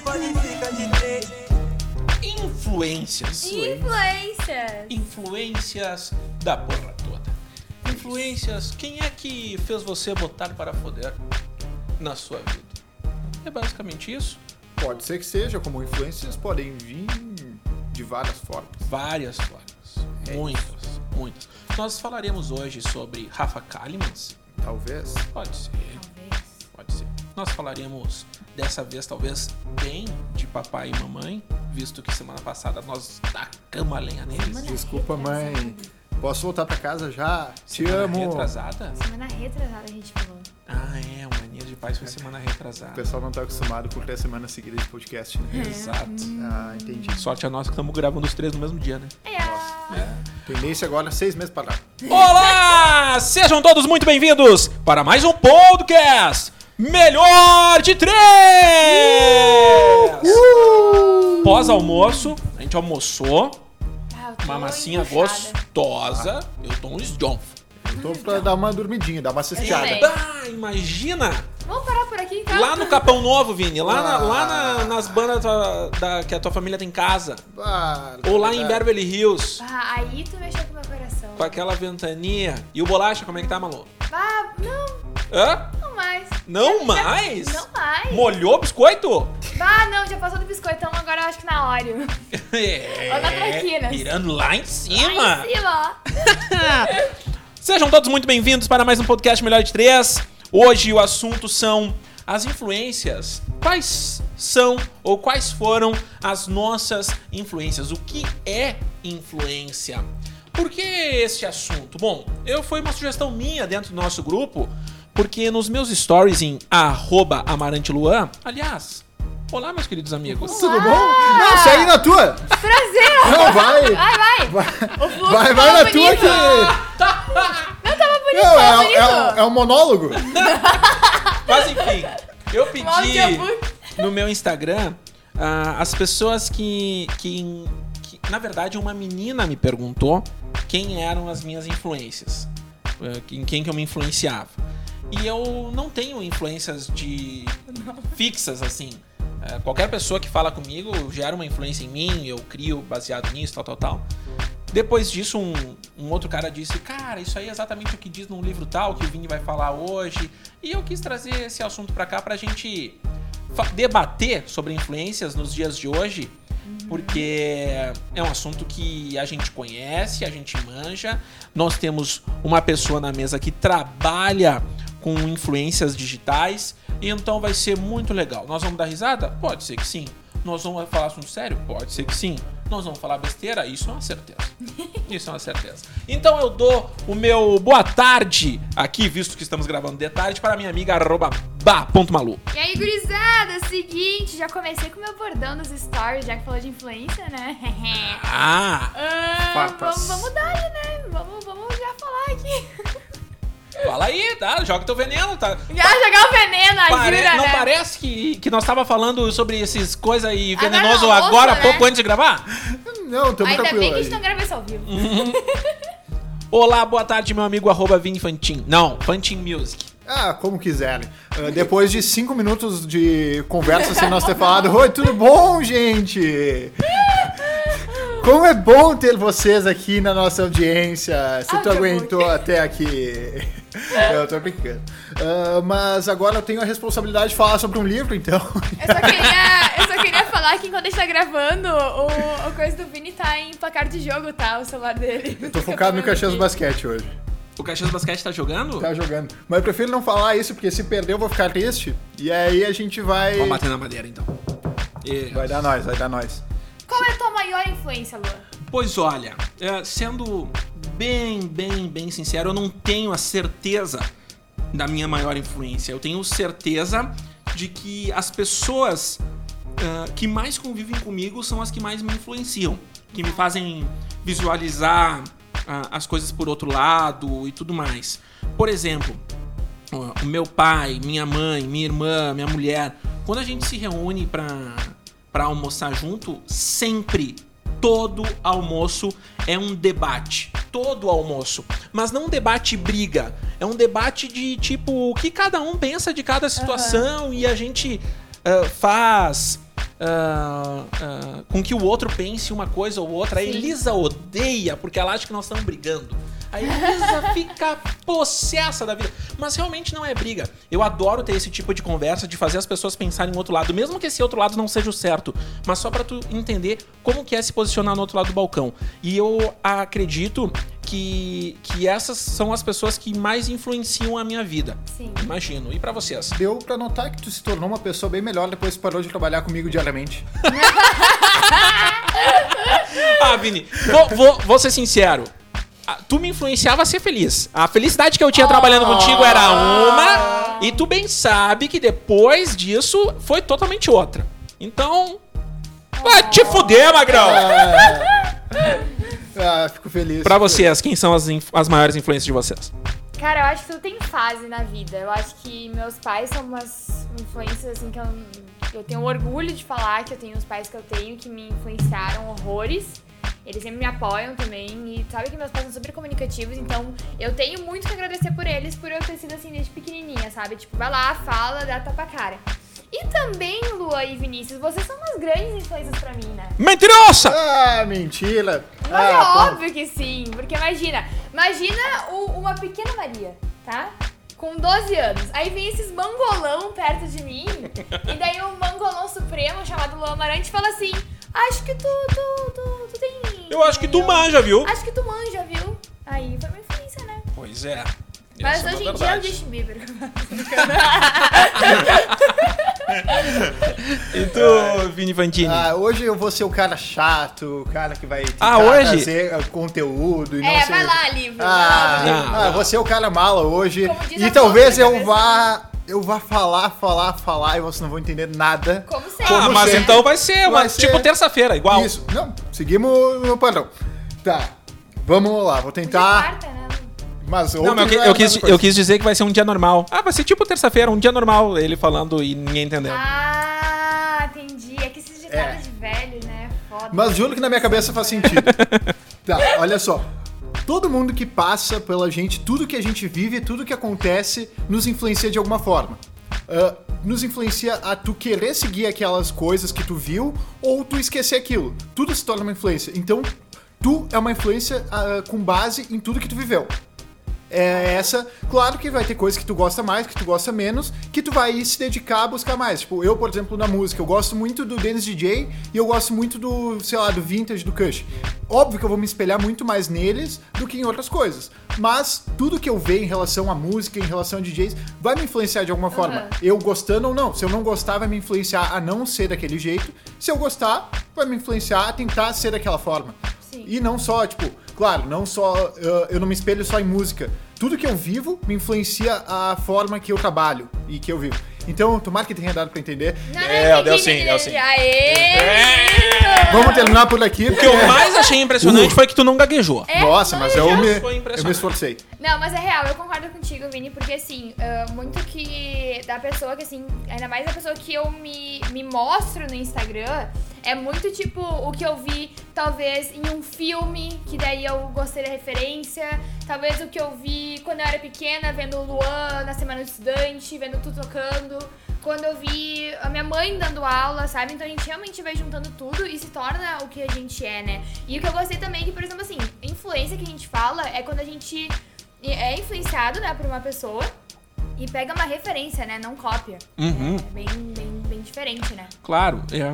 qualifica de três. Influências. Influências. Influências da porra toda. Influências, quem é que fez você botar para foder na sua vida? É basicamente isso. Pode ser que seja, como influências podem vir de várias formas. Várias formas. É muitas, muitas. Nós falaremos hoje sobre Rafa Kalimans. Talvez. pode ser. Nós falaremos dessa vez, talvez, bem de papai e mamãe, visto que semana passada nós tacamos a lenha neles. Desculpa, mãe. Posso voltar pra casa já? Te Semana amo. Retrasada? Semana retrasada a gente falou. Ah, é, o Mania de Paz foi semana O retrasada. pessoal não tá acostumado com três semanas seguidas de podcast, né? Exato. Ah, entendi. Sorte a nossa que estamos gravando os três no mesmo dia, né? É. Tendência agora, seis meses pra lá. Olá! Sejam todos muito bem-vindos para mais um podcast Melhor de Três! Pós-almoço, a gente almoçou, Ah, uma massinha empuxada. gostosa. Eu tô um esjonfo. Eu tô pra dar uma dormidinha, dar uma sei. Ah, imagina! Vamos parar por aqui então? Lá no Capão Novo, Vini, lá, na- lá na- Ah. nas bandas da, da- que a tua família tem em casa. Ah, Ou lá em. Beverly Hills, Ah, aí tu mexeu com meu coração. com aquela ventania. E o bolacha, como é que tá, Malu? Ah, não, Hã? não mais. Não Já- mais? Não mais. Molhou o biscoito? Ah, não, já passou do biscoitão, agora eu acho que na Oreo. É, Olha na traquinas. mirando lá em cima. Lá em cima, ó. Sejam todos muito bem-vindos para mais um podcast Melhor de Três. Hoje o assunto são as influências. Quais são ou quais foram as nossas influências? O que é influência? Por que este assunto? Bom, eu foi uma sugestão minha dentro do nosso grupo, porque nos meus stories em arroba amaranteluan, aliás, olá meus queridos amigos. Tudo bom? Não, segue na tua. Prazer. Não, vai. Vai, vai. Vai, vai, vai na tua bonito. que... Não, tava bonito, Não, tava é, bonito. é, é um monólogo. Mas enfim, eu pedi no meu Instagram ah, as pessoas que, que, que- Na verdade, uma menina me perguntou quem eram as minhas influências. eh, Em quem que eu me influenciava. E eu não tenho influências de fixas assim. Eh, Qualquer pessoa que fala comigo gera uma influência em mim, eu crio baseado nisso, tal, tal, tal. Depois disso, um, um outro cara disse: Cara, isso aí é exatamente o que diz num livro tal que o Vini vai falar hoje. E eu quis trazer esse assunto pra cá pra gente fa- debater sobre influências nos dias de hoje, porque é um assunto que a gente conhece, a gente manja. Nós temos uma pessoa na mesa que trabalha com influências digitais, e então vai ser muito legal. Nós vamos dar risada? Pode ser que sim. Nós vamos falar assunto sério? Pode ser que sim. Nós vamos falar besteira? Isso é uma certeza. Isso é uma certeza. Então eu dou o meu boa tarde aqui, visto que estamos gravando de tarde, para minha amiga arroba ba.malu. E aí, gurizada, seguinte, já comecei com o meu bordão nos stories, já que falou de influência, né? Ah, Ah, vamos, vamos dar aí, né? Vamos, vamos já falar aqui. fala aí, tá? Joga teu veneno, tá? Já jogar o veneno, a Pare- jura, não né? parece que, que nós tava falando sobre esses coisas aí Agora venenoso agora, né? pouco antes de gravar? Não, tamo Ainda bem que a gente não grava isso ao vivo. Olá, boa tarde, meu amigo arroba Vini Fantin. Não, Fantin Music. Ah, como quiserem. Ah, depois de cinco minutos de conversa sem nós ter falado, oi, tudo bom, gente? Como é bom ter vocês aqui na nossa audiência. Se Ah, tu aguentou até aqui. Eu tô brincando. Ah, mas agora eu tenho a responsabilidade de falar sobre um livro, então. Eu só queria, eu só queria falar que enquanto a gente tá gravando, o, o coisa do Vini tá em placar de jogo, tá? O celular dele. Eu tô focado no Caxias do Basquete hoje. O Caxias Basquete tá jogando? Tá jogando. Mas eu prefiro não falar isso, porque se perder eu vou ficar triste. E aí a gente vai. Vamos bater na madeira então. E- Vai dar nós, vai dar nós. Qual é a tua maior influência, Lua? Pois olha, é, sendo bem, bem, bem sincero, eu não tenho a certeza da minha maior influência. Eu tenho certeza de que as pessoas ah, que mais convivem comigo são as que mais me influenciam, que me fazem visualizar as coisas por outro lado e tudo mais. Por exemplo, o meu pai, minha mãe, minha irmã, minha mulher, quando a gente se reúne pra, pra almoçar junto, sempre, todo almoço é um debate. Todo almoço. Mas não um debate briga. É um debate de tipo, o que cada um pensa de cada situação e a gente ah, faz ah, ah, com que o outro pense uma coisa ou outra. A. Elisa odeia porque ela acha que nós estamos brigando. A Elisa fica possessa da vida. Mas realmente não é briga. Eu adoro ter esse tipo de conversa, de fazer as pessoas pensarem no outro lado, mesmo que esse outro lado não seja o certo, mas só pra tu entender como que é se posicionar no outro lado do balcão. E eu acredito que, que essas são as pessoas que mais influenciam a minha vida. Sim. Imagino. E pra vocês? Deu pra notar que tu se tornou uma pessoa bem melhor depois que parou de trabalhar comigo diariamente. Ah, Vini, vou, vou, vou ser sincero. Tu me influenciava a ser feliz. A felicidade que eu tinha trabalhando contigo era uma, e tu bem sabe que depois disso foi totalmente outra. Então. Vai te fuder, Magrão! Ah, fico feliz. Pra vocês, quem são as, as maiores influências de vocês? Cara, eu acho que tudo tem fase na vida. Eu acho que meus pais são umas influências assim que eu, eu tenho orgulho de falar que eu tenho os pais que eu tenho que me influenciaram horrores. Eles sempre me apoiam também e sabe que meus pais são super comunicativos, então eu tenho muito que agradecer por eles por eu ter sido assim desde pequenininha, sabe? Tipo, vai lá, fala, dá tapa cara. E também, Lua e Vinícius, vocês são umas grandes influências pra mim, né? Mentirosa! Ah, mentira. Mas ah, é pô. óbvio que sim, porque imagina, imagina o- uma pequena Maria, tá? Com 12 anos. Aí vem esses mangolão perto de mim, e daí o mangolão supremo, chamado Luan Amarante, fala assim: Acho que tu, tu, tu, tu tem. Eu acho que tu manja, viu? Acho que tu manja, viu? Aí foi uma influência, né? Pois é. Mas Essa é hoje uma em dia é o verdade. Justin Bieber. E tu, Vini Fantini? Ah, hoje eu vou ser o cara chato, o cara que vai tentar Ah, hoje? trazer ah, conteúdo e não é, ser... vai lá, livro. Ah, vai lá, livro. Não, ah, não. vou ser o cara mala hoje. Como diz E talvez eu cabeça. vá... Eu vá falar, falar, falar e vocês não vão entender nada. Como sempre. ah, como mas sempre. então vai ser, Vai ser- tipo terça-feira, igual. Isso. Não, seguimos no padrão. Tá. Vamos lá, vou tentar. quarta, né? Mas Não, mas eu, eu a quis, eu quis dizer que vai ser um dia normal. Ah, vai ser tipo terça-feira, um dia normal, ele falando e ninguém entendendo. Ah, entendi. É que esses ditados É. de velho, né? Foda. Mas juro que na minha cabeça faz sentido. tá, olha só. Todo mundo que passa pela gente, tudo que a gente vive, tudo que acontece, nos influencia de alguma forma. Ah, nos influencia a tu querer seguir aquelas coisas que tu viu ou tu esquecer aquilo. Tudo se torna uma influência. Então, tu é uma influência ah, com base em tudo que tu viveu. É essa, claro que vai ter coisas que tu gosta mais, que tu gosta menos, que tu vai se dedicar a buscar mais. Tipo, eu, por exemplo, na música, eu gosto muito do Dennis DJ e eu gosto muito do, sei lá, do Vintage, do Kush. Óbvio que eu vou me espelhar muito mais neles do que em outras coisas. Mas tudo que eu ver em relação à música, em relação a DJs, vai me influenciar de alguma forma. Eu gostando ou não. Se eu não gostar, vai me influenciar a não ser daquele jeito. Se eu gostar, vai me influenciar a tentar ser daquela forma. Sim. E não só, tipo, claro, não só. uh, eu não me espelho só em música. Tudo que eu vivo me influencia a forma que eu trabalho e que eu vivo. Então, tomara que tenha dado pra entender. Não, não, É, entendi, deu sim, deu sim. Aê! Vamos terminar por aqui. O que eu mais achei impressionante foi que tu não gaguejou. É, Nossa, mas eu me, foi eu impressionante. me esforcei. Não, mas é real, eu concordo contigo, Vini, porque assim, ah, muito que da pessoa que assim, ainda mais da pessoa que eu me, me mostro no Instagram, é muito tipo o que eu vi, talvez, em um filme, que daí eu gostei da referência, talvez o que eu vi quando eu era pequena, vendo o Luan na Semana do Estudante, vendo tu tocando. Quando eu vi a minha mãe dando aula, sabe? Então a gente realmente vai juntando tudo e se torna o que a gente é, né? E o que eu gostei também é que, por exemplo, assim, influência que a gente fala é quando a gente é influenciado, né, por uma pessoa e pega uma referência, né? Não cópia. Uhum. É bem, bem, bem diferente, né? Claro. é,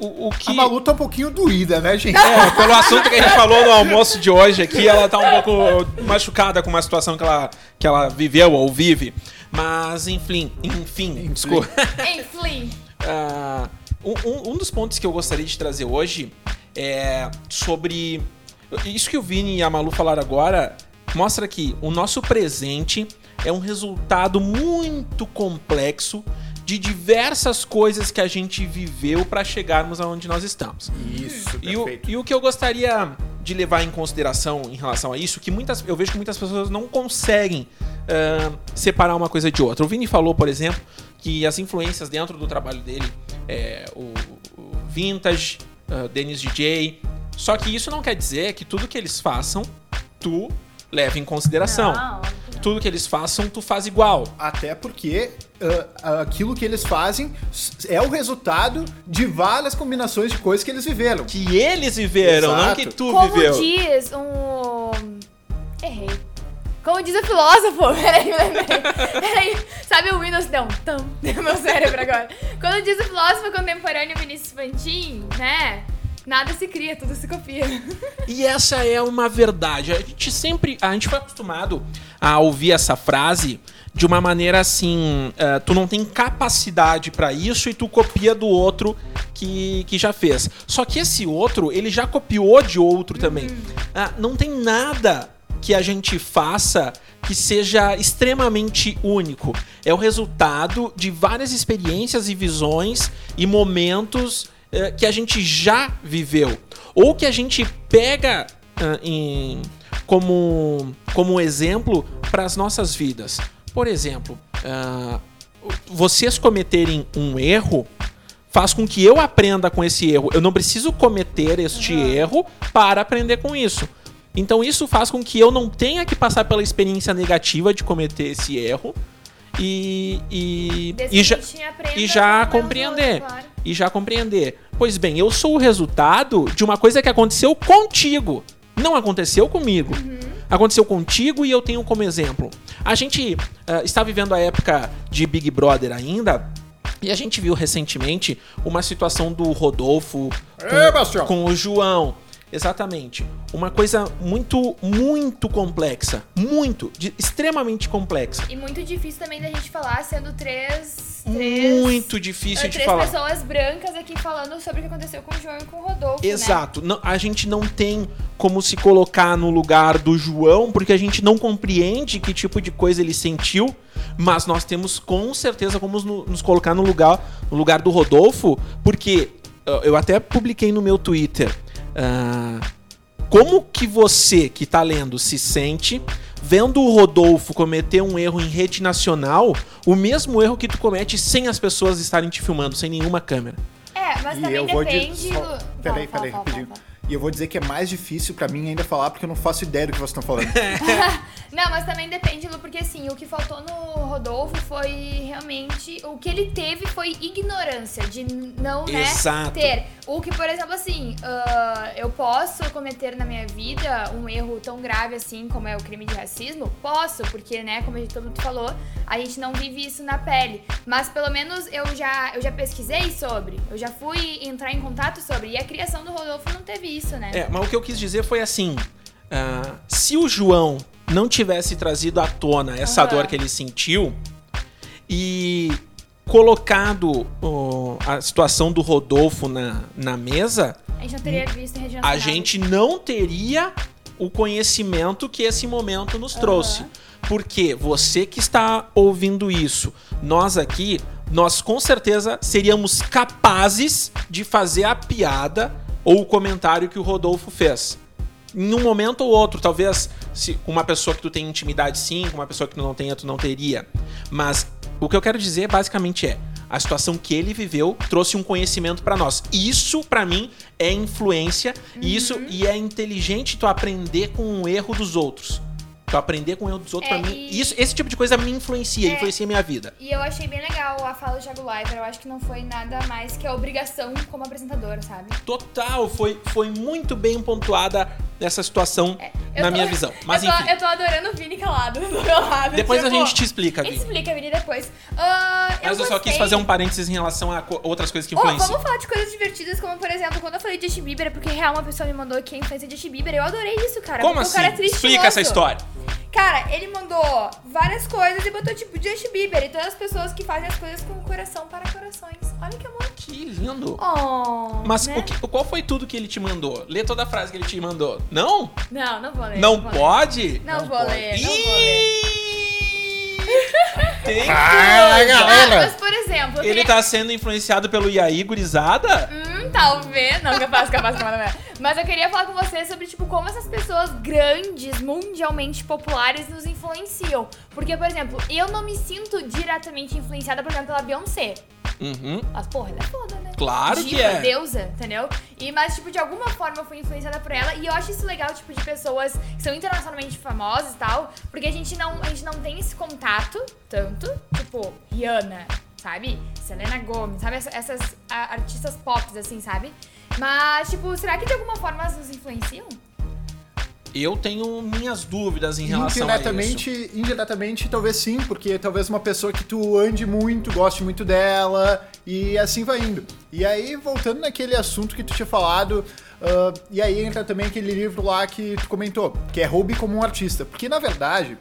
o, o que. A Malu tá um pouquinho doída, né, gente? É, pelo assunto que a gente falou no almoço de hoje aqui, ela tá um pouco machucada com uma situação que ela, que ela viveu ou vive. Mas, enfim, enfim, desculpa. Enfim. Ah, um, um- um dos pontos que eu gostaria de trazer hoje é sobre. Isso que o Vini e a Malu falaram agora mostra que o nosso presente é um resultado muito complexo de diversas coisas que a gente viveu para chegarmos aonde nós estamos. Isso, E o, perfeito. e o que eu gostaria de levar em consideração em relação a isso, que muitas, eu vejo que muitas pessoas não conseguem ah, separar uma coisa de outra. O Vini falou, por exemplo, que as influências dentro do trabalho dele é o, o Vintage, ah, Dennis DJ. Só que isso não quer dizer que tudo que eles façam, tu leva em consideração. Não, tudo que eles façam, tu faz igual. Até porque ah, aquilo que eles fazem é o resultado de várias combinações de coisas que eles viveram. Que eles viveram, não Exato. que tu Como viveu. diz um. Errei. Como diz o filósofo. Peraí. Peraí. Sabe o Windows? Não, no meu cérebro agora. Quando diz o filósofo contemporâneo Vinícius Fantin, né? Nada se cria, tudo se copia. E essa é uma verdade. A gente sempre. A gente foi acostumado a ouvir essa frase de uma maneira assim: eh, tu não tem capacidade pra isso e tu copia do outro que, que já fez. Só que esse outro, ele já copiou de outro também. Ah, não tem nada que a gente faça que seja extremamente único. É o resultado de várias experiências e visões e momentos eh, que a gente já viveu. Ou que a gente pega ah, em- como, como exemplo para as nossas vidas. Por exemplo, ah, vocês cometerem um erro faz com que eu aprenda com esse erro. Eu não preciso cometer este erro para aprender com isso. Então isso faz com que eu não tenha que passar pela experiência negativa de cometer esse erro e, e, e já, e já com compreender. outros, claro. E já compreender. Pois bem, eu sou o resultado de uma coisa que aconteceu contigo. Não aconteceu comigo. Aconteceu contigo e eu tenho como exemplo. A gente ah, está vivendo a época de Big Brother ainda. E a gente viu recentemente uma situação do Rodolfo Ê, Bastião! com o João. Exatamente. Uma coisa muito, muito complexa. Muito. de- extremamente complexa. E muito difícil também da gente falar, sendo três. três Muito difícil ah, de três falar. pessoas brancas aqui falando sobre o que aconteceu com o João e com o Rodolfo. Né? Exato. Não, a gente não tem como se colocar no lugar do João, porque a gente não compreende que tipo de coisa ele sentiu, mas nós temos com certeza como no- nos colocar no lugar, no lugar do Rodolfo, porque ah, eu até publiquei no meu Twitter. Ah, como que você que tá lendo se sente vendo o Rodolfo cometer um erro em rede nacional, o mesmo erro que tu comete sem as pessoas estarem te filmando, sem nenhuma câmera? É, mas E também eu vou depende. do- Peraí, peraí, rapidinho. fala, fala. E eu vou dizer que é mais difícil pra mim ainda falar porque eu não faço ideia do que vocês estão falando. Não, mas também depende, Lu, porque assim, o que faltou no Rodolfo foi realmente. O que ele teve foi ignorância, de não, né, Exato. ter. O que, por exemplo, assim, ah, eu posso cometer na minha vida um erro tão grave assim como é o crime de racismo? Posso, porque, né, como a gente todo mundo falou, a gente não vive isso na pele. Mas pelo menos eu já, eu já pesquisei sobre, eu já fui entrar em contato sobre. E a criação do Rodolfo não teve isso, né? É, mas o que eu quis dizer foi assim: ah, se o João não tivesse trazido à tona essa Aham. dor que ele sentiu e colocado ó, a situação do Rodolfo na, na mesa, A gente não teria visto a gente não teria o conhecimento que esse momento nos trouxe. Porque você que está ouvindo isso, nós aqui, nós com certeza seríamos capazes de fazer a piada ou o comentário que o Rodolfo fez. Em um momento ou outro, talvez se com uma pessoa que tu tem intimidade sim, com uma pessoa que tu não tenha, tu não teria. Mas o que eu quero dizer basicamente é a situação que ele viveu trouxe um conhecimento pra nós. Isso pra mim é influência e isso e é inteligente tu aprender com o erro dos outros. Tu aprender com o erro dos outros É, pra mim. e- Isso, esse tipo de coisa me influencia, É. influencia a minha vida. E eu achei bem legal a fala do Thiago Leifert. Eu acho que não foi nada mais que a obrigação como apresentador, sabe? Total, foi, foi muito bem pontuada essa situação É, Eu na tô- minha visão. Mas eu tô, enfim, eu tô adorando o Vini calado do meu lado. depois a tipo, gente te explica, Vini. Explica, Vini, depois. Ah, Mas eu, só quis fazer um parênteses em relação a co- outras coisas que Oh, influenciam. vamos falar de coisas divertidas, como por exemplo, quando eu falei de Justin Bieber, é porque real uma pessoa me mandou que é influência de Justin Bieber. Eu adorei isso, cara. Como assim? O cara é triste Explica essa história. Cara, ele mandou várias coisas e botou tipo Justin Bieber e todas as pessoas que fazem as coisas com o coração para corações. Olha que amor. Que lindo. Oh, Mas né? o que- qual foi tudo que ele te mandou? Lê toda a frase que ele te mandou. Não? Não, não vou ler. Não vou ler. pode? Não, vou pode. ler, não vou ler. Ih! Tem coisa. galera. Ah, mas por exemplo, Ele tá sendo influenciado pelo Yaí Gurizada? Hum, talvez. Não, capaz, capaz, capaz, capaz. Mas eu queria falar com você sobre, tipo, como essas pessoas grandes, mundialmente populares, nos influenciam. Porque, por exemplo, eu não me sinto diretamente influenciada, por exemplo, pela Beyoncé. Uhum. Mas, porra, ela é foda, né? Claro Diva, que é. deusa, entendeu? E, mas, tipo, de alguma forma eu fui influenciada por ela. E eu acho isso legal, tipo, de pessoas que são internacionalmente famosas e tal. Porque a gente não, a gente não tem esse contato tanto. Tipo, Rihanna, sabe? Selena Gomez, sabe? Essa- Essas artistas pop, assim, sabe? Mas, tipo, será que de alguma forma elas nos influenciam? Eu tenho minhas dúvidas em relação a isso. Indiretamente, indiretamente, talvez sim, porque talvez uma pessoa que tu ande muito, goste muito dela, e assim vai indo. E aí, voltando naquele assunto que tu tinha falado, ah, e aí entra também aquele livro lá que tu comentou, que é Roube como um artista. Porque, na verdade,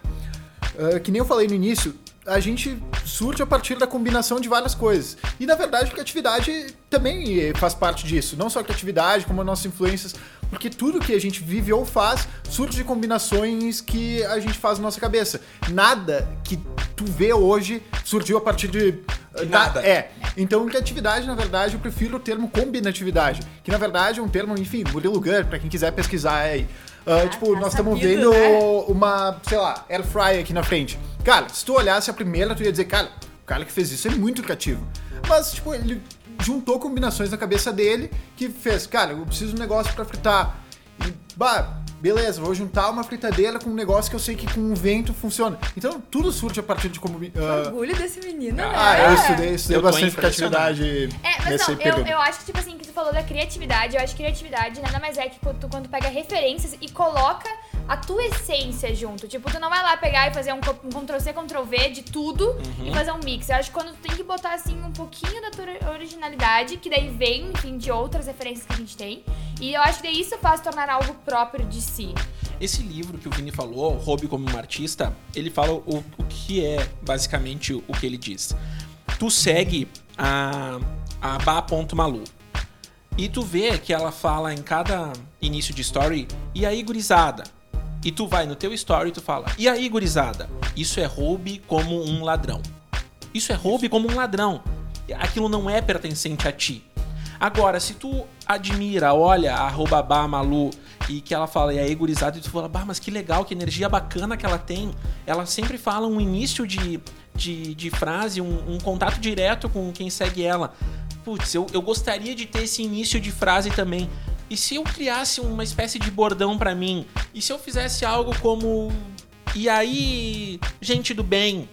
ah, que nem eu falei no início, a gente surge a partir da combinação de várias coisas. E na verdade, a criatividade também faz parte disso. Não só a criatividade, como as nossas influências. Porque tudo que a gente vive ou faz surge de combinações que a gente faz na nossa cabeça. Nada que tu vê hoje surgiu a partir de. De da- nada. É. Então, criatividade, na verdade, eu prefiro o termo combinatividade. Que na verdade é um termo, enfim, Murilo Gun, pra quem quiser pesquisar aí. Ah, tipo, tá nós estamos vendo né? uma, sei lá, air fryer aqui na frente. Cara, se tu olhasse a primeira, tu ia dizer, cara, o cara que fez isso é muito criativo. Mas, tipo, ele juntou combinações na cabeça dele que fez, cara, eu preciso de um negócio pra fritar. E, bah, beleza, vou juntar uma fritadeira com um negócio que eu sei que com o vento funciona. Então, tudo surge a partir de como. ah, Orgulho desse menino, né? ah, eu estudei, estudei Eu bastante impressionado. criatividade É, mas nesse não, eu, eu acho que, tipo assim, que tu falou da criatividade, eu acho que criatividade nada mais é que quando tu, quando pega referências e coloca a tua essência junto. Tipo, tu não vai lá pegar e fazer um, um Ctrl-C, Ctrl-V de tudo e fazer um mix. Eu acho que quando tu tem que botar, assim, um pouquinho da tua originalidade, que daí vem, enfim, de outras referências que a gente tem. E eu acho que daí isso faz tornar algo próprio de si. Esse livro que o Vini falou, Roube como um Artista, ele fala o, o que é basicamente o que ele diz. Tu segue a, a Ba.malu e tu vê que ela fala em cada início de story, e aí, gurizada? E tu vai no teu story e tu fala, e aí, gurizada? Isso é roube como um ladrão. Isso é roube como um ladrão. Aquilo não é pertencente a ti. Agora, se tu admira, olha a arroba Bah Malu e que ela fala, e aí, gurizada, e tu fala, bah, mas que legal, que energia bacana que ela tem. Ela sempre fala um início de, de, de frase, um, um contato direto com quem segue ela. Putz, eu, eu gostaria de ter esse início de frase também. E se eu criasse uma espécie de bordão pra mim? E se eu fizesse algo como. E aí, gente do bem?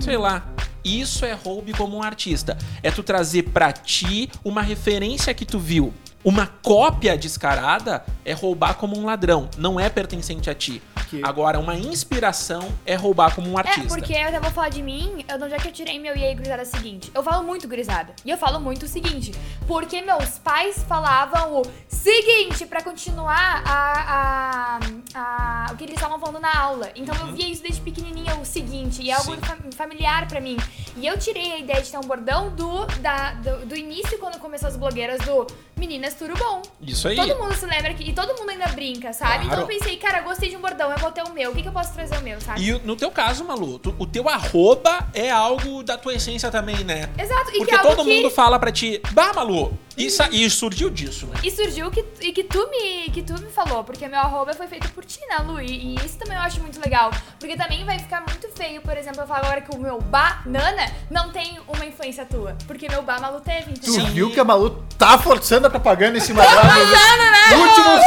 Sei lá. Isso é roube como um artista. É tu trazer pra ti uma referência que tu viu. Uma cópia descarada é roubar como um ladrão. Não é pertencente a ti. Que- Agora, uma inspiração é roubar como um artista. É, porque eu até vou falar de mim, eu, de onde é que eu tirei meu e aí, gurizada, é o seguinte. Eu falo muito gurizada. E eu falo muito o seguinte. Porque meus pais falavam o seguinte pra continuar a, a, a- o que eles estavam falando na aula. Então eu via isso desde pequenininha, o seguinte. E é algo Sim. fa- familiar pra mim. E eu tirei a ideia de ter um bordão do, da, do, do início, quando começou as blogueiras, do Meninas Tudo Bom. Isso aí. Todo mundo se lembra que, e todo mundo ainda brinca, sabe? Então Claro. eu pensei, cara, eu gostei de um bordão, eu vou ter o meu. O que, que eu posso trazer o meu, sabe? E no teu caso, Malu, tu- o teu arroba é algo da tua essência também, né? Exato, e Porque que é todo que... mundo fala pra ti, bah, Malu, e, sa- e surgiu disso, né? E surgiu que, e que tu me que tu me falou, porque meu arroba foi feito por ti, né, Lu? E, e isso também eu acho muito legal. Porque também vai ficar muito feio, por exemplo, eu falar agora que o meu banana não tem uma influência tua. Porque meu ba Malu teve, Tu entendeu? Sim. viu que a Malu tá forçando a propaganda em cima dela nos né? últimos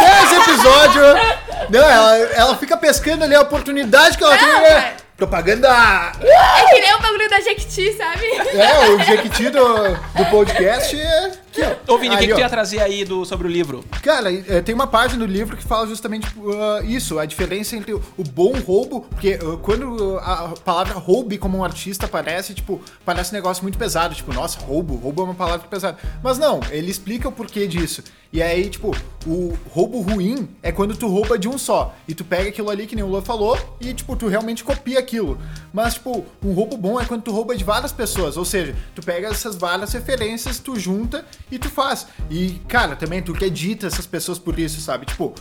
10 episódios. Não, ela, ela fica pescando ali a oportunidade que ela tem. Né? Propaganda. É que nem o bagulho da Jequiti, sabe? É, o Jequiti do, do podcast é. Aqui, ó. Ô, Vini, o que, que tu ia trazer aí do, sobre o livro? Cara, é, tem uma página do livro que fala justamente uh, isso, a diferença entre o o bom roubo, porque uh, quando a palavra roube como um artista aparece, tipo, parece um negócio muito pesado, tipo, nossa, roubo, roubo é uma palavra pesada. Mas não, ele explica o porquê disso. E aí, tipo, o roubo ruim é quando tu rouba de um só, e tu pega aquilo ali que nem o Lua falou, e tipo, tu realmente copia aquilo. Mas, tipo, um roubo bom é quando tu rouba de várias pessoas, ou seja, tu pega essas várias referências, tu junta e tu faz. E, cara, também tu que edita essas pessoas por isso, sabe? Tipo,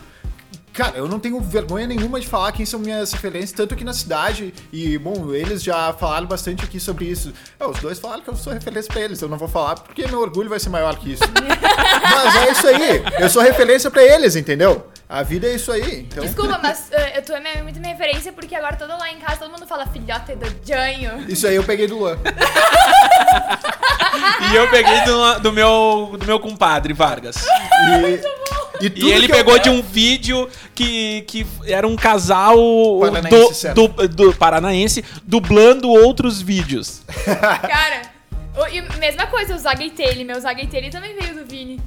cara, eu não tenho vergonha nenhuma de falar quem são minhas referências, tanto aqui na cidade, e, bom, eles já falaram bastante aqui sobre isso. É, os dois falaram que eu sou referência pra eles, eu não vou falar porque meu orgulho vai ser maior que isso. Mas é isso aí, eu sou referência pra eles, entendeu? A vida é isso aí, então... Desculpa, mas uh, tu é minha- muito minha referência porque agora todo lá em casa todo mundo fala filhote do Janho. Isso aí eu peguei do Luan. e eu peguei do, do meu, do meu compadre, Vargas. E, e E tudo ele eu- pegou de um vídeo que, que era um casal Paranaense, do, do, do paranaense dublando outros vídeos. Cara, o- e mesma coisa, o Zagatele. Meu Zagatele também veio do Vini.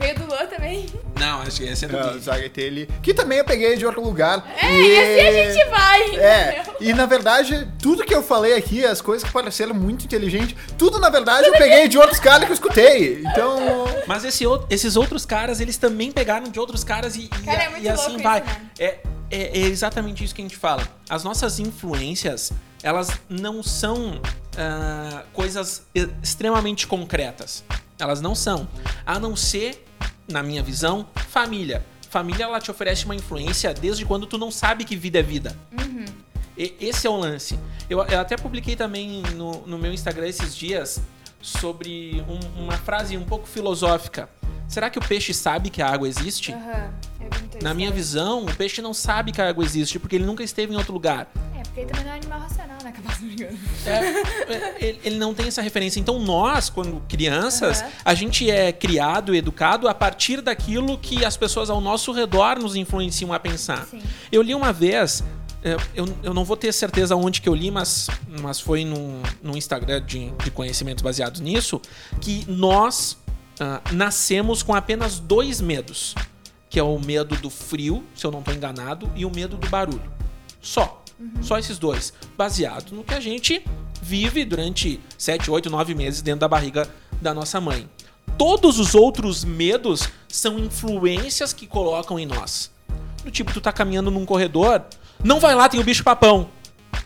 Veio do Luan também. Não, acho que esse é do Gui. Zagatele, que também eu peguei de outro lugar. É, e assim a gente vai, É, entendeu? e na verdade, tudo que eu falei aqui, as coisas que pareceram muito inteligentes, tudo na verdade eu peguei de outros caras que eu escutei. Então, Mas esse outro- esses outros caras, eles também pegaram de outros caras e, e- Cara, é muito e assim louco vai. isso, né? É, é- é exatamente isso que a gente fala. As nossas influências, elas não são ah, coisas e- extremamente concretas. Elas não são. A não ser, na minha visão, família. Família, ela te oferece uma influência desde quando tu não sabe que vida é vida. E- esse é o lance. Eu, eu até publiquei também no, no meu Instagram esses dias sobre um- uma frase um pouco filosófica. Será que o peixe sabe que a água existe? Muito Na minha visão, o peixe não sabe que a água existe porque ele nunca esteve em outro lugar. É, porque ele também não é animal racional, né? Capaz de. É, é, ele, ele não tem essa referência. Então, nós, quando crianças, Aham. a gente é criado, educado a partir daquilo que as pessoas ao nosso redor nos influenciam a pensar. Sim. Eu li uma vez, é, eu, eu não vou ter certeza onde que eu li, mas, mas foi no, no Instagram de, de conhecimentos baseados nisso, que nós ah, nascemos com apenas dois medos. Que é o medo do frio, se eu não estou enganado, e o medo do barulho. Só. Só esses dois. Baseado no que a gente vive durante 7, 8, 9 meses dentro da barriga da nossa mãe. Todos os outros medos são influências que colocam em nós. Do tipo, tu tá caminhando num corredor, não vai lá, tem o bicho papão.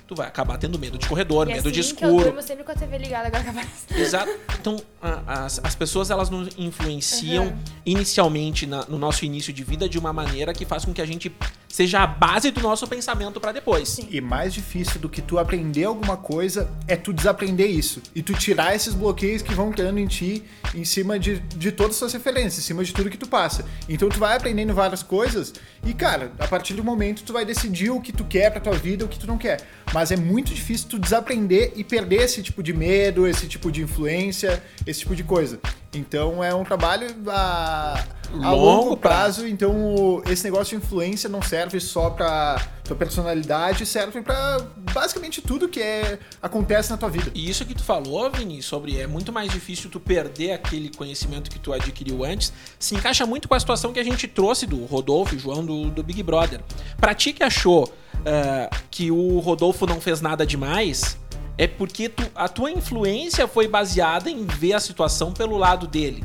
Tu vai acabar tendo medo de corredor, E medo de assim que eu escuro. durmo sempre com a TV ligada agora. Exato. Então, a- as, as pessoas elas nos influenciam Uhum. inicialmente na- no nosso início de vida de uma maneira que faz com que a gente seja a base do nosso pensamento para depois. Sim. e mais difícil do que tu aprender alguma coisa é tu desaprender isso. E tu tirar esses bloqueios que vão criando em ti em cima de, de todas as suas referências, em cima de tudo que tu passa. Então tu vai aprendendo várias coisas e, cara, a partir do momento tu vai decidir o que tu quer pra tua vida e o que tu não quer. Mas é muito difícil tu desaprender e perder esse tipo de medo, esse tipo de influência, esse tipo de coisa. Então é um trabalho a, a Longo prazo, então esse negócio de influência não serve só pra tua personalidade, serve pra basicamente tudo que é, acontece na tua vida. E isso que tu falou, Vini, sobre é muito mais difícil tu perder aquele conhecimento que tu adquiriu antes, se encaixa muito com a situação que a gente trouxe do Rodolfo e João do, do Big Brother. Pra ti que achou ah, que o Rodolfo não fez nada demais, é porque tu- a tua influência foi baseada em ver a situação pelo lado dele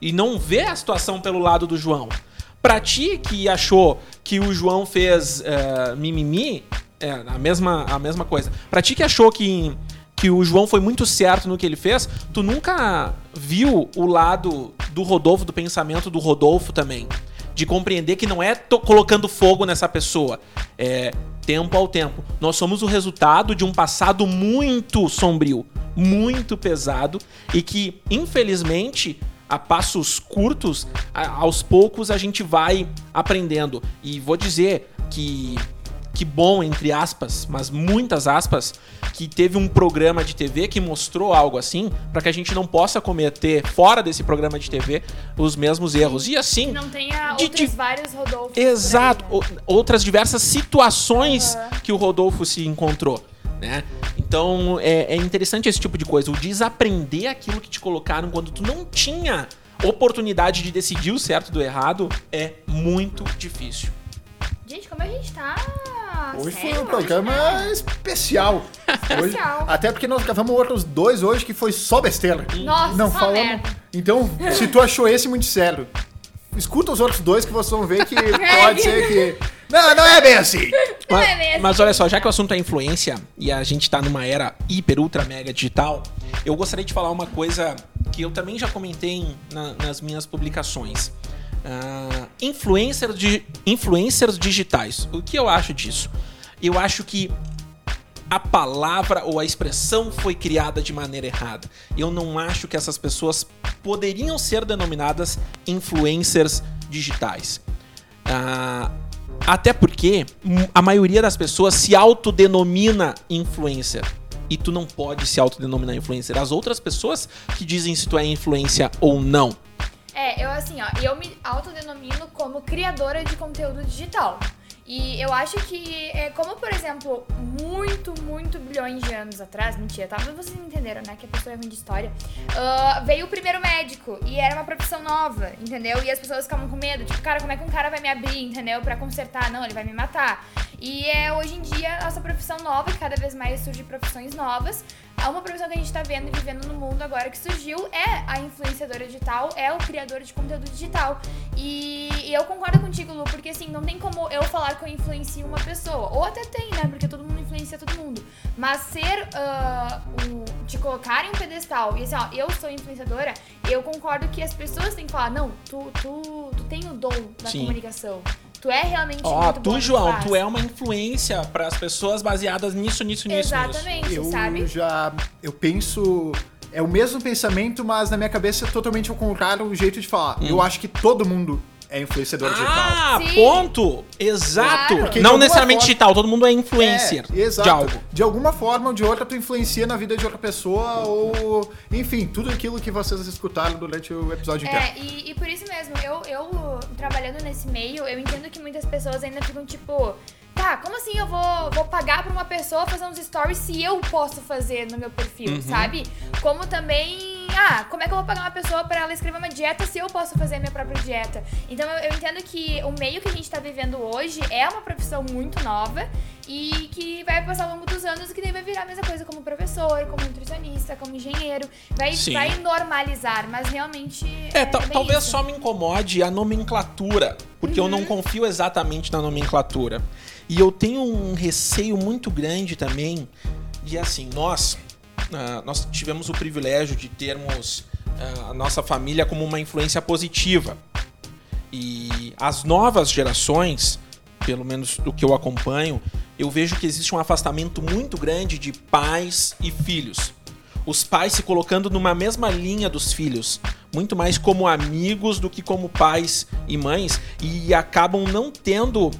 e não ver a situação pelo lado do João. Pra ti que achou que o João fez eh, mimimi, é a mesma, a mesma coisa. Pra ti que achou que, que o João foi muito certo no que ele fez, tu nunca viu o lado do Rodolfo, do pensamento do Rodolfo também. De compreender que não é colocando fogo nessa pessoa. É tempo ao tempo. Nós somos o resultado de um passado muito sombrio, muito pesado e que, infelizmente, a passos curtos, a- aos poucos a gente vai aprendendo. E vou dizer que que bom entre aspas, mas muitas aspas, que teve um programa de TV que mostrou algo assim, para que a gente não possa cometer fora desse programa de TV os mesmos erros. E assim, não tenha De- de- vários Rodolfos. Exato. aí, né? Outras diversas situações Aham. que o Rodolfo se encontrou, né? Então é, é interessante esse tipo de coisa. O desaprender aquilo que te colocaram quando tu não tinha oportunidade de decidir o certo do errado é muito difícil. Gente, como a gente tá. Hoje sério foi um programa né? especial. Hoje- Especial. até porque nós gravamos outros dois hoje que foi só besteira. Nossa, não só falamos. merda. Então, se tu achou esse muito sério, escuta os outros dois que vocês vão ver que pode ser que. Não, não é bem assim. Não Mas, é mesmo? mas olha só, já que o assunto é influência e a gente tá numa era hiper, ultra, mega digital, eu gostaria de falar uma coisa que eu também já comentei na- nas minhas publicações. Ah, influencers, di- influencers digitais. O que eu acho disso? Eu acho que a palavra ou a expressão foi criada de maneira errada. Eu não acho que essas pessoas poderiam ser denominadas influencers digitais. Ah, até porque hum, a maioria das pessoas se autodenomina influencer. e tu não pode se autodenominar influencer. As outras pessoas que dizem se tu é influência ou não. É, eu assim, ó, eu me autodenomino como criadora de conteúdo digital. E eu acho que, é, como por exemplo, muito, muito bilhões de anos atrás, mentira, tá? Vocês entenderam, né? Que a pessoa é ruim de história. ah, veio o primeiro médico e era uma profissão nova, entendeu? E as pessoas ficavam com medo, tipo, cara, como é que um cara vai me abrir, entendeu? Pra consertar? Não, ele vai me matar. E é hoje em dia essa profissão nova, que cada vez mais surge profissões novas. É uma profissão que a gente tá vendo e vivendo no mundo agora que surgiu é a influenciadora digital, é o criador de conteúdo digital. E, e eu concordo contigo, Lu, porque assim, não tem como eu falar que eu influencio uma pessoa. Ou até tem, né? Porque todo mundo influencia todo mundo. Mas ser, ah, um, te colocar em um pedestal e assim, ó, eu sou influenciadora, eu concordo que as pessoas têm que falar, não, tu, tu, tu tem o dom da Sim. comunicação. Tu é realmente Ó, muito bom tu, que João, tu é uma influência para as pessoas baseadas nisso, nisso, nisso, nisso. Exatamente, Eu sabe? já. Eu penso. É o mesmo pensamento, mas na minha cabeça é totalmente ao contrário o jeito de falar. Eu acho que todo mundo é influenciador digital. Ah, ponto! Exato! Claro. Não necessariamente forma- digital, todo mundo é influencer É, exato. de algo. De alguma forma ou de outra, tu influencia na vida de outra pessoa ou. Enfim, tudo aquilo que vocês escutaram durante o episódio inteiro. É, e, e por isso mesmo, eu, eu trabalhando nesse meio, eu entendo que muitas pessoas ainda ficam tipo, tá, como assim eu vou, vou pagar pra uma pessoa fazer uns stories se eu posso fazer no meu perfil, Uhum. sabe? Como também, ah, como é que eu vou pagar uma pessoa pra ela escrever uma dieta se eu posso fazer a minha própria dieta? Então eu, eu entendo que o meio que a gente tá vivendo hoje é uma profissão muito nova e que vai passar ao longo dos anos e que daí vai virar a mesma coisa como professor, como nutricionista, como engenheiro. Vai, Sim. vai normalizar, mas realmente. É, bem talvez isso. só me incomode a nomenclatura, porque eu não confio exatamente na nomenclatura. E eu tenho um receio muito grande também de assim, nós, ah, nós tivemos o privilégio de termos ah, a nossa família como uma influência positiva. E as novas gerações, pelo menos do que eu acompanho, eu vejo que existe um afastamento muito grande de pais e filhos. Os pais se colocando numa mesma linha dos filhos, muito mais como amigos do que como pais e mães, e acabam não tendo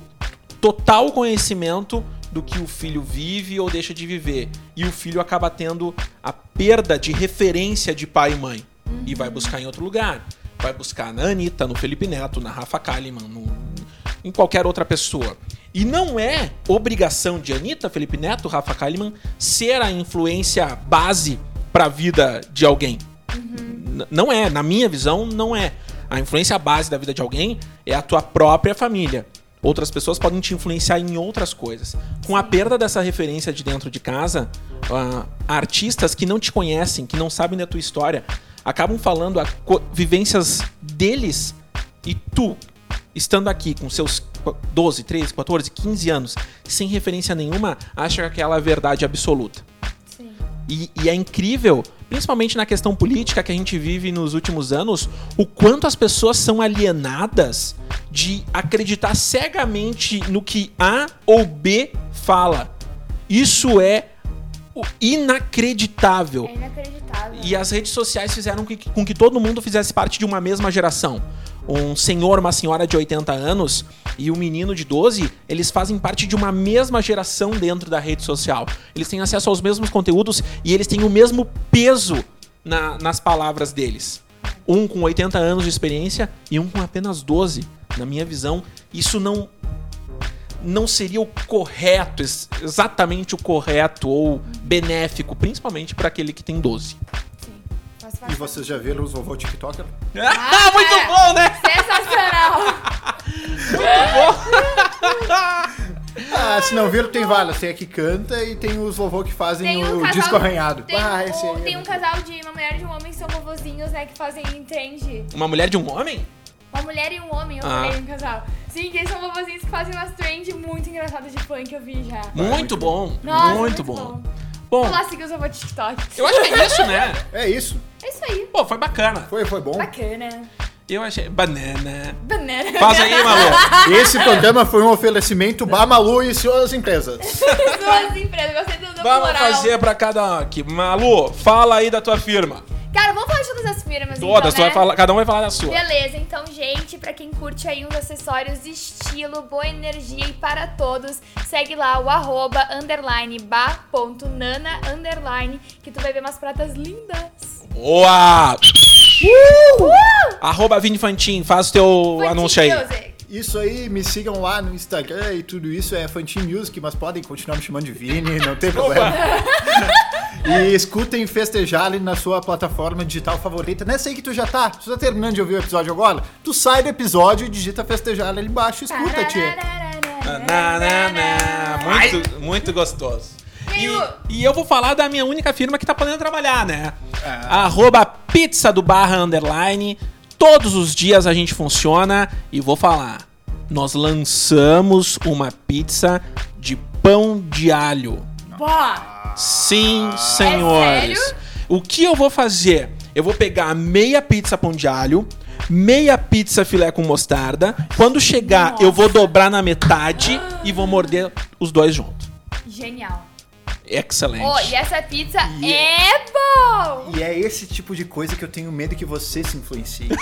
total conhecimento do que o filho vive ou deixa de viver. E o filho acaba tendo a perda de referência de pai e mãe. E vai buscar em outro lugar. Vai buscar na Anitta, no Felipe Neto, na Rafa Kalimann, no- em qualquer outra pessoa. E não é obrigação de Anitta, Felipe Neto, Rafa Kalimann ser a influência base para a vida de alguém. N- Não é, na minha visão, não é. A influência base da vida de alguém é a tua própria família. Outras pessoas podem te influenciar em outras coisas. Com a perda dessa referência de dentro de casa, ah, artistas que não te conhecem, que não sabem da tua história, acabam falando a vivências deles e tu, estando aqui com seus qu- 12, 13, 14, 15 anos, sem referência nenhuma, acha que aquela é a verdade absoluta. E, e é incrível, principalmente na questão política que a gente vive nos últimos anos, o quanto as pessoas são alienadas de acreditar cegamente no que A ou B fala. Isso é inacreditável. É inacreditável. E as redes sociais fizeram que- com que todo mundo fizesse parte de uma mesma geração. Um senhor, uma senhora de 80 anos e um menino de 12, eles fazem parte de uma mesma geração dentro da rede social. Eles têm acesso aos mesmos conteúdos e eles têm o mesmo peso na- nas palavras deles. Um com 80 anos de experiência e um com apenas 12. Na minha visão, isso não não seria o correto, ex- exatamente o correto ou benéfico, principalmente para aquele que tem 12. E vocês já viram os vovô TikToker? Ah, muito é. bom, né? Sensacional! Ah, se não viram, tem vários. Tem a que canta e tem os vovô que fazem um o casal- disco arranhado. Tem, ah, esse um, aí é tem um muito- casal de uma mulher e de um homem que são vovozinhos, né? Que fazem trend. Uma mulher de um homem? Uma mulher e um homem, eu Ah. falei um casal. Sim, que eles são vovozinhos que fazem umas trend muito engraçadas de funk que eu vi já. Muito bom. Nossa, muito, bom. Bom, Vamos lá seguir os vovô TikTok. eu acho que é isso, né? É isso. É isso aí. Pô, foi bacana. Foi, foi bom. Bacana. Eu achei. Banana. Banana. Faz aí, Malu. Esse programa foi um oferecimento Bamalu e suas empresas. Duas empresas, gostei do, do Vamos plural. fazer pra cada um aqui. Malu, fala aí da tua firma. Cara, vamos falar de todas as firmas, Todas, tu então, vai né? falar, cada um vai falar da sua. Beleza, então, gente, pra quem curte aí uns acessórios estilo, boa energia e para todos, segue lá o arroba underline ba.nana underline, que tu vai ver umas pratas lindas. Boa! Uh! Arroba Vini Fantin, faz o teu Fancy anúncio aí. Music. Isso aí, me sigam lá no Instagram e tudo isso é Fantin Music, mas podem continuar me chamando de Vini, não tem problema. e escutem Festejar ali na sua plataforma digital favorita. Nessa aí que tu já tá, tu tá terminando de ouvir o episódio agora, tu sai do episódio e digita Festejar ali embaixo e escuta, tia. Na, na, na. Muito, muito gostoso. E, e eu vou falar da minha única firma que tá podendo trabalhar, né? Arroba pizza do barra underline. Todos os dias a gente funciona e vou falar. Nós lançamos uma pizza de pão de alho. Pô, Sim, senhores. sério? o que eu vou fazer? Eu vou pegar meia pizza pão de alho, meia pizza filé com mostarda. Quando chegar, eu vou dobrar na metade e vou morder os dois juntos. genial. Excelente. Oh, e essa pizza E- é bom! E é esse tipo de coisa que eu tenho medo que você se influencie.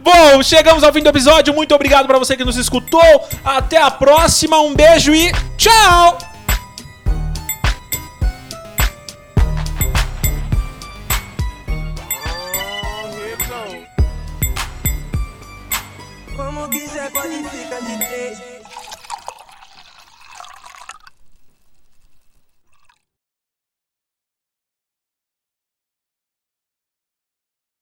Bom, chegamos ao fim do episódio. Muito obrigado pra você que nos escutou. Até a próxima. Um beijo e tchau! Pode ficar de três